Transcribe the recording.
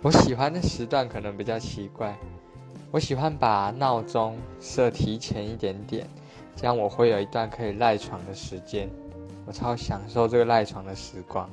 我喜欢的时段可能比较奇怪。我喜欢把闹钟设提前一点点这样我会有一段可以赖床的时间。我超享受这个赖床的时光。